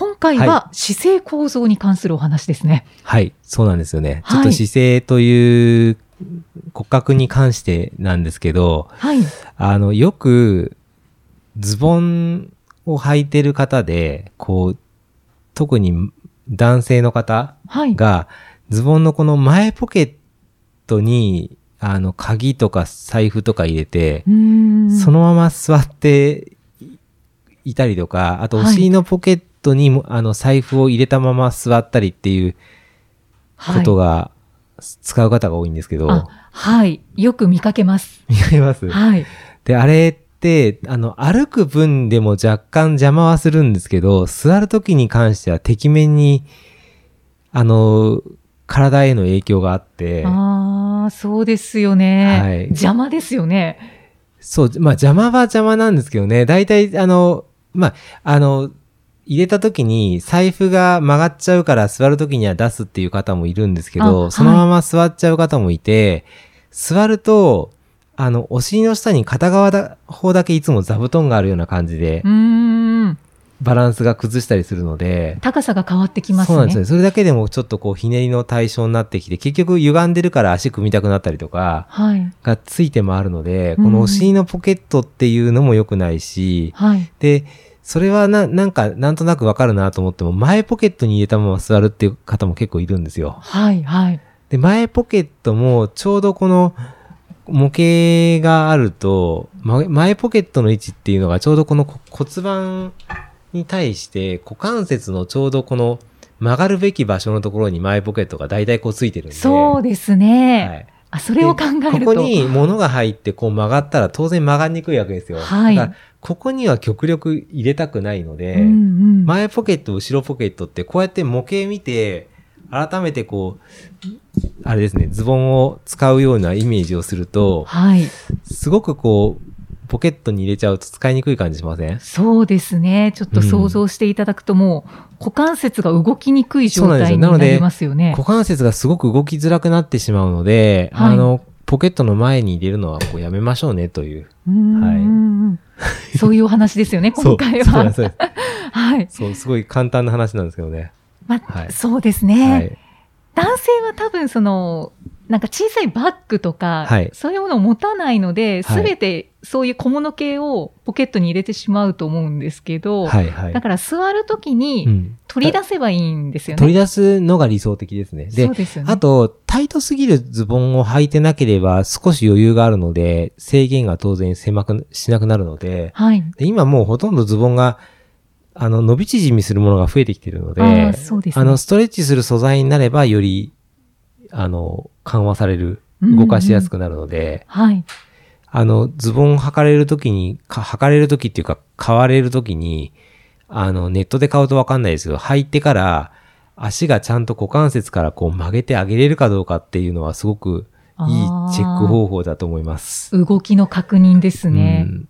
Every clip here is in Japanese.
今回はは姿勢構造に関するお話ですね。はいそうなんですよね、はいちょっと姿勢という骨格に関してなんですけどはい。あのよくズボンを履いてる方でこう特に男性の方はい。が、ズボンのこの前ポケットに、あの、鍵とか財布とか入れて。そのまま座っていたりとか、あとおはい尻のポケットにも、あの、財布を入れたまま座ったりっていうことが、が、使う方が多いんですけど、あ、はい。よく見かけます。見かけます？はい。で、あれって、あの、歩く分でも若干邪魔はするんですけど、座るときに関しては、てきめんに、あの、体への影響があって、ああ、そうですよね。はい邪魔ですよね。そう、まあ邪魔は邪魔なんですけどね、大体、あの、まあ、あの、入れた時に財布が曲がっちゃうから座る時には出すっていう方もいるんですけあど、はいそのまま座っちゃう方もいて、座ると、あの、お尻の下に片側だ方だけいつも座布団があるような感じで。バランスが崩したりするので、高さが変わってきますね。そうなんですよ。それだけでもちょっとこうひねりの対象になってきて、結局歪んでるから足組みたくなったりとか、はい。がついてもあるので、うんこのお尻のポケットっていうのも良くないし、はい。で、それはな、なんか、なんとなくわかるなと思っても、前ポケットに入れたまま座るっていう方も結構いるんですよ。はい。はい。で、前ポケットも、ちょうどこの、模型があると、ま前ポケットの位置っていうのがちょうどこのこ骨盤に対して股関節のちょうどこの曲がるべき場所のところに前ポケットが大体こうついてるんで。そうですね。はい。あ、それを考えると。でここに物が入ってこう曲がったら当然曲がりにくいわけですよ。はいだからここには極力入れたくないので、うんうん。前ポケット、後ろポケットってこうやって模型見て、改めてこう、あれですね、ズボンを使うようなイメージをすると、はい。すごくこう、ポケットに入れちゃうと使いにくい感じしません？そうですね。ちょっと想像していただくともう、股関節が動きにくい状態になりますよね。股関節がすごく動きづらくなってしまうので、はいあの、ポケットの前に入れるのはこうやめましょうねという。うんうんうんそういうお話ですよね、今回は。はい。そう、すごい簡単な話なんですけどね。まはいそうですね、はい。男性は多分その、なんか小さいバッグとか、はいそういうものを持たないので、すはいべてそういう小物系をポケットに入れてしまうと思うんですけど、はいはい。だから座るときうにん取り出せばいいんですよね。取り出すのが理想的ですね。でそう、ですよね。あと、タイトすぎるズボンを履いてなければ少し余裕があるので、制限が当然狭くしなくなるので、はい。で今もうほとんどズボンが、あの、伸び縮みするものが増えてきているので、あねあの、ストレッチする素材になれば、より、あの、緩和される、動かしやすくなるので、はい。あの、ズボン履かれるときに、か履かれるときっていうか、買われるときに、あの、ネットで買うとわかんないですけど、履いてから、足がちゃんと股関節からこう曲げてあげれるかどうかっていうのはすごくいいチェック方法だと思います。動きの確認ですね。うん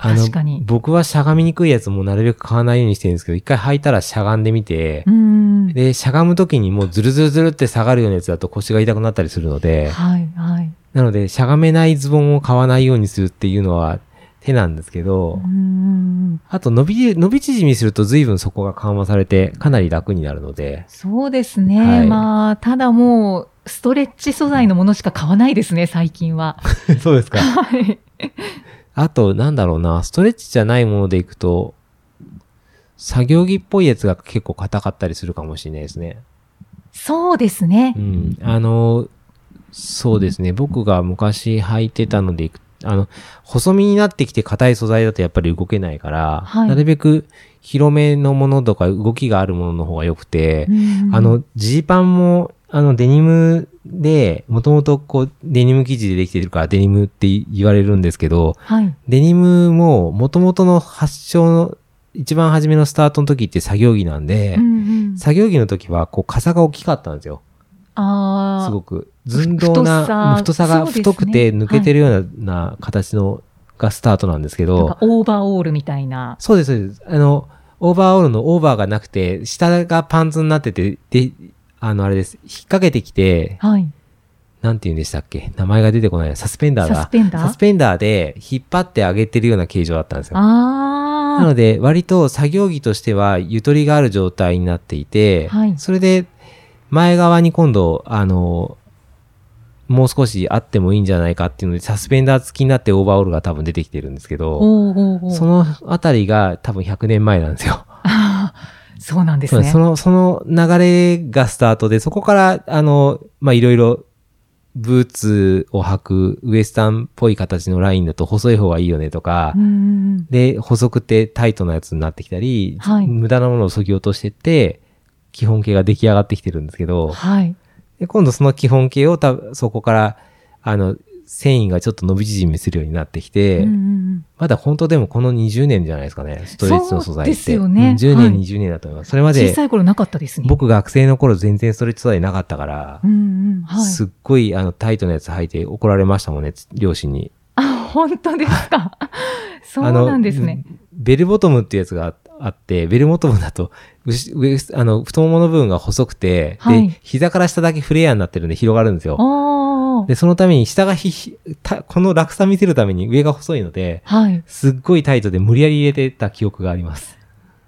あの僕はしゃがみにくいやつもなるべく買わないようにしてるんですけど、一回履いたらしゃがんでみてう、ん。で、しゃがむときにもうズルズルズルって下がるようなやつだと腰が痛くなったりするので、はい、はい。なので、しゃがめないズボンを買わないようにするっていうのは手なんですけど、うん。あと伸び、伸び縮みすると随分そこが緩和されてかなり楽になるので、そうですね。はいまあ、ただもう、ストレッチ素材のものしか買わないですね、最近は。そうですか。はい。あと、なんだろうな、ストレッチじゃないものでいくと、作業着っぽいやつが結構硬かったりするかもしれないですね。そうですねう。ん。あの、そうですね。僕が昔履いてたのでいく、あの、細身になってきて硬い素材だとやっぱり動けないから、はいなるべく広めのものとか動きがあるものの方が良くて、うんあの、ジーパンも、あの、デニムで、もともとこう、デニム生地でできてるからデニムって言われるんですけど、はい。デニムも、もともとの発祥の、一番初めのスタートの時って作業着なんで、うんうん作業着の時は、こう、傘が大きかったんですよ。ああ。すごく寸胴な、太さが太くて抜けてるような,、形のがスタートなんですけど。オーバーオールみたいな。そうです、そうです。あの、オーバーオールのオーバーがなくて、下がパンツになってて、で、あの、あれです。引っ掛けてきて、はい。なんて言うんでしたっけ？名前が出てこない。サスペンダーだ。サスペンダー？サスペンダーで引っ張ってあげてるような形状だったんですよ。あなので、割と作業着としてはゆとりがある状態になっていて、はい、それで前側に今度、あの、もう少しあってもいいんじゃないかっていうので、サスペンダー付きになってオーバーオールが多分出てきてるんですけど、そのあたりが多分100年前なんですよ。そうなんですね。その、その流れがスタートで、そこから、あの、まあ、いろいろ、ブーツを履くウエスタンっぽい形のラインだと細い方がいいよねとか、で、細くてタイトなやつになってきたり、はい、無駄なものを削ぎ落としてって、基本形が出来上がってきてるんですけど、はい、で今度その基本形をたそこから、あの、繊維がちょっと伸び縮みするようになってきて、うんうん、まだ本当でもこの20年じゃないですかね、ストレッチの素材って。ですよね。うん、10年、はい、20年だと思います。それまで。小さい頃なかったですね。僕学生の頃全然ストレッチ素材なかったから、うんうんはい、すっごいあのタイトなやつ履いて怒られましたもんね、両親に。あ、本当ですか？そうなんですね。ベルボトムっていうやつがあって、ベルボトムだと、上、あの、太ももの部分が細くて、はい、で、膝から下だけフレアになってるんで広がるんですよ。で、そのために下がひ、たこの落差見せるために上が細いので、はい、すっごいタイトで無理やり入れてた記憶があります。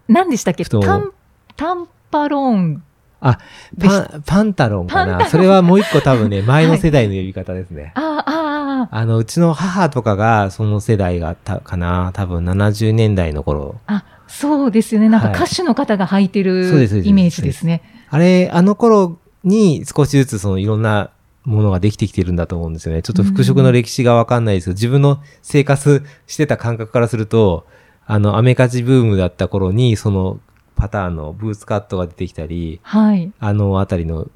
何でしたっけ？タン、タンパロン。あ、パン、パンタロンかな。それはもう一個多分ね、前の世代の呼び方ですね。はい、ああ、ああ。あの、うちの母とかがその世代がたかな。多分70年代の頃。あ、そうですよね。なんか歌手の方が履いてる、はい、イメージですね。あれ、あの頃に少しずつそのいろんなものができてきてるんだと思うんですよね。ちょっと服飾の歴史がわかんないですけど、自分の生活してた感覚からすると、あの、アメカジブームだった頃に、そのパターンのブーツカットが出てきたり、はい、あのあたりの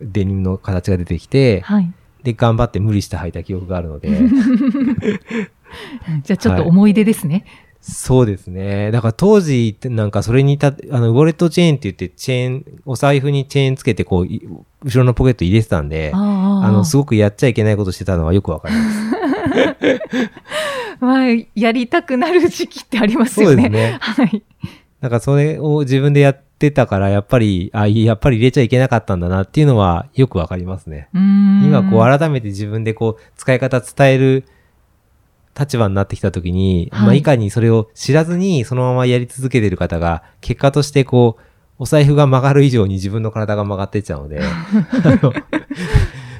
デニムの形が出てきて、はい、で、頑張って無理して履いた記憶があるので。じゃあちょっと思い出ですね。はいそうですね。だから当時ってなんかそれにた、あの、ウォレットチェーンって言ってチェーン、お財布にチェーンつけてこう、後ろのポケット入れてたんで、あの、すごくやっちゃいけないことしてたのはよくわかります。まあ、やりたくなる時期ってありますよね。そうですね。はい。なんかそれを自分でやってたから、やっぱり、あ、やっぱり入れちゃいけなかったんだなっていうのはよくわかりますね。今こう改めて自分でこう使い方伝える立場になってきたときに、はい、まあ、いかにそれを知らずにそのままやり続けてる方が、結果としてこう、お財布が曲がる以上に自分の体が曲がってっちゃうので、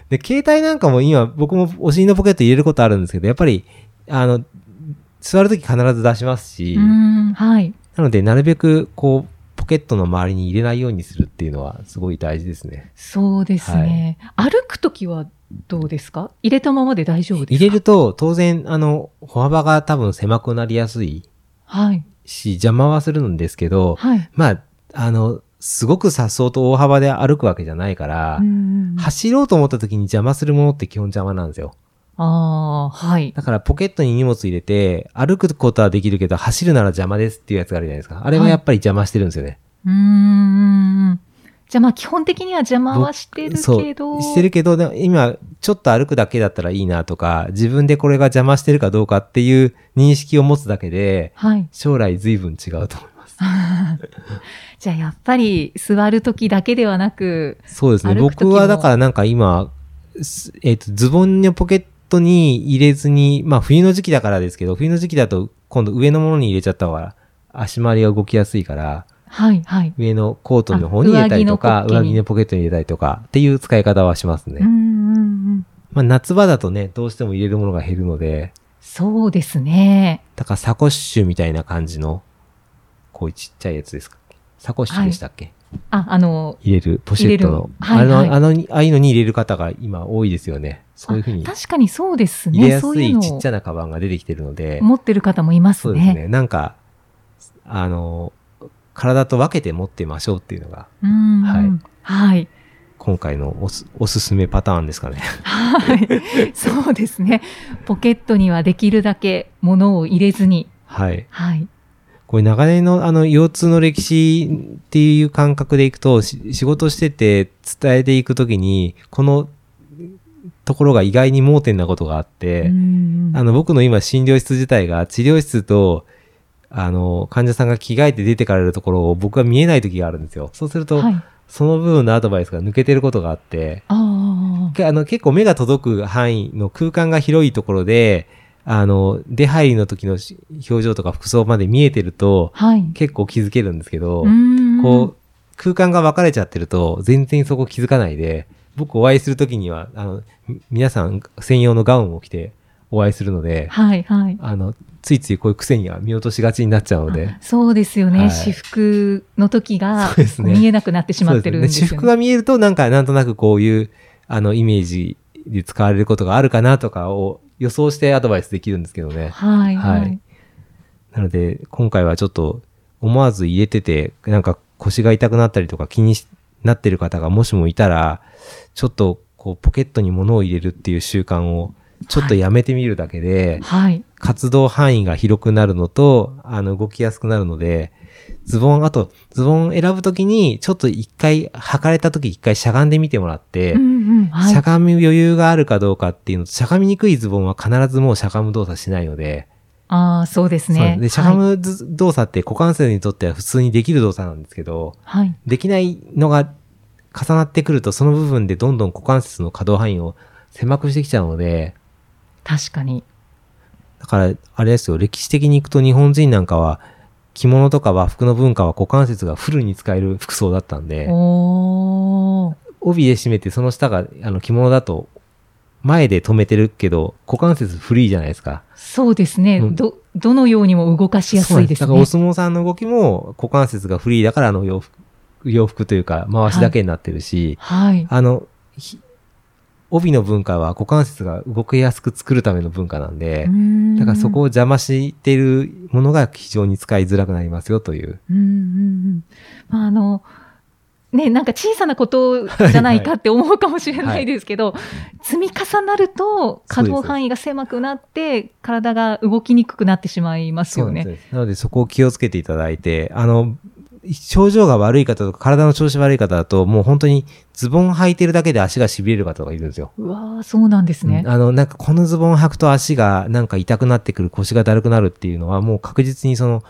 で、携帯なんかも今、僕もお尻のポケット入れることあるんですけど、やっぱり、あの、座るとき必ず出しますし、はい。なので、なるべく、こう、ポケットの周りに入れないようにするっていうのは、すごい大事ですね。そうですね。はい、歩くときはどうですか？入れたままで大丈夫ですか？入れると、当然、あの、歩幅が多分狭くなりやすい。はい。し、邪魔はするんですけど、はい。まあ、あの、すごく颯爽と大幅で歩くわけじゃないから、走ろうと思った時に邪魔するものって基本邪魔なんですよ。ああ、はい。だからポケットに荷物入れて、歩くことはできるけど、走るなら邪魔ですっていうやつがあるじゃないですか。あれはやっぱり邪魔してるんですよね。はい、うん。じゃあまあ基本的には邪魔はしてるけど。してるけど、今ちょっと歩くだけだったらいいなとか、自分でこれが邪魔してるかどうかっていう認識を持つだけで、はい、将来随分違うと思います。じゃあやっぱり座るときだけではなく、そうですね。僕はだからなんか今、えっ、ー、と、ズボンのポケットに入れずに、まあ冬の時期だからですけど、冬の時期だと今度上のものに入れちゃった方が足回りが動きやすいから、はいはい。上のコートの方に入れたりとか、上着のポケットに入れたりとかっていう使い方はしますね。うんうんうん。まあ夏場だとね、どうしても入れるものが減るので。そうですね。だからサコッシュみたいな感じの、こういうちっちゃいやつですか。サコッシュでしたっけ、はい、あ、あの、入れる、ポシェットの。はいはい、あの、あの、ああいうのに入れる方が今多いですよね。そういうふうに。確かにそうですね。入れやすいちっちゃなカバンが出てきてるので。持ってる方もいますね。そうですね。なんか、あの、体と分けて持ってましょうっていうのが、はい。はい。今回のおすおすすめパターンですかね。はい。そうですね。ポケットにはできるだけ物を入れずに。はい。はい。これ長年のあの腰痛の歴史っていう感覚でいくと、し仕事してて伝えていくときに、このところが意外に盲点なことがあって、うんあの僕の今診療室自体が治療室と、あの、患者さんが着替えて出てかれるところを僕が見えない時があるんですよ。そうすると、はい。その部分のアドバイスが抜けてることがあって、あの結構目が届く範囲の空間が広いところで、あの、出入りの時のし表情とか服装まで見えてると、はい。結構気づけるんですけど、うんこう、空間が分かれちゃってると、全然そこ気づかないで、僕お会いするときには、あの、み皆さん専用のガウンを着てお会いするので、はい、はい。あの、ついついこういう癖には見落としがちになっちゃうのであ、そうですよね。はい私服の時が見えなくなってしまってるんですよ、ね。私服が見えると、なんか、なんとなくこういう、あの、イメージで使われることがあるかなとかを予想してアドバイスできるんですけどね。はい、はい。はいなので、今回はちょっと思わず入れてて、なんか腰が痛くなったりとか気にしなってる方がもしもいたら、ちょっとこうポケットに物を入れるっていう習慣をちょっとやめてみるだけで、はい。活動範囲が広くなるのと、あの動きやすくなるので、ズボン、あと、ズボン選ぶときに、ちょっと一回、履かれたとき一回しゃがんでみてもらって、うんうん。はいしゃ。がむ余裕があるかどうかっていうのと、しゃがみにくいズボンは必ずもうしゃがむ動作しないので、ああ、そうですね。で、しゃがむず動作って股関節にとっては普通にできる動作なんですけど、はい。はい。できないのが重なってくると、その部分でどんどん股関節の可動範囲を狭くしてきちゃうので、確かに。だから、あれですよ、歴史的に行くと日本人なんかは、着物とか和服の文化は股関節がフルに使える服装だったんで。帯で締めてその下が、あの着物だと、前で止めてるけど、股関節フリーじゃないですか。そうですね。うんど、どのようにも動かしやすいですね。そうなんだからお相撲さんの動きも股関節がフリーだからあの洋服、洋服というか回しだけになってるし、はい。あの、ひ帯の文化は股関節が動きやすく作るための文化なんで、だからそこをを。邪魔しているものが非常に使いづらくなりますよという。うんうんうん。まあ、あの、ね、なんか小さなことじゃないかって思うかもしれないですけど、積み重なると可動範囲が狭くなって、体が動きにくくなってしまいますよね。なのでそこを気をつけていただいて、あの、症状が悪い方とか体の調子悪い方だともう本当にズボン履いてるだけで足が痺れる方がいるんですよ。うわーそうなんですねうん。あの、なんかこのズボン履くと足がなんか痛くなってくる、腰がだるくなるっていうのはもう確実にその、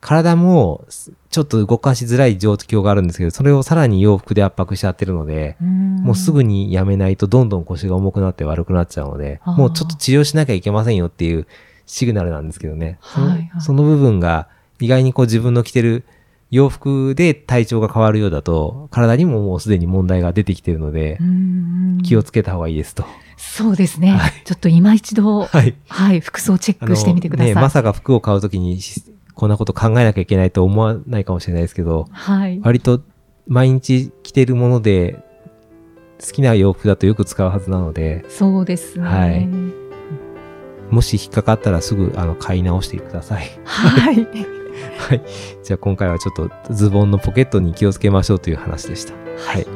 体もちょっと動かしづらい状況があるんですけど、それをさらに洋服で圧迫しちゃってるので、ももうすぐにやめないとどんどん腰が重くなって悪くなっちゃうので、もうちょっと治療しなきゃいけませんよっていうシグナルなんですけどね。はいはいその部分が意外にこう自分の着てる洋服で体調が変わるようだと、体にももうすでに問題が出てきてるので、気をつけた方がいいですと。そうですね、はいちょっと今一度、はい。はい、服装チェッあクしてみてください。ね、まさか服を買うときにしこんなこと考えなきゃいけないと思わないかもしれないですけど、はい。割と毎日着てるもので好きな洋服だとよく使うはずなので、そうですね。はいもし引っかかったらすぐあの買い直してください。はい。はい。じゃあ今回はちょっとズボンのポケットに気をつけましょうという話でした。はい。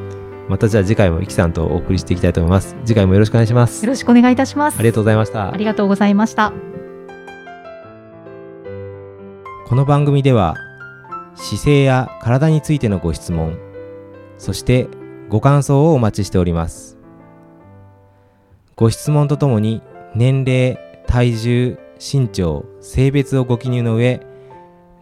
またじゃあ次回もイキさんとお送りしていきたいと思います。次回もよろしくお願いします。よろしくお願いいたします。ありがとうございましたあ。りがとうございました。この番組では姿勢や体についてのご質問そしてご感想をお待ちしておりますご質問とともに年齢体重身長性別をご記入の上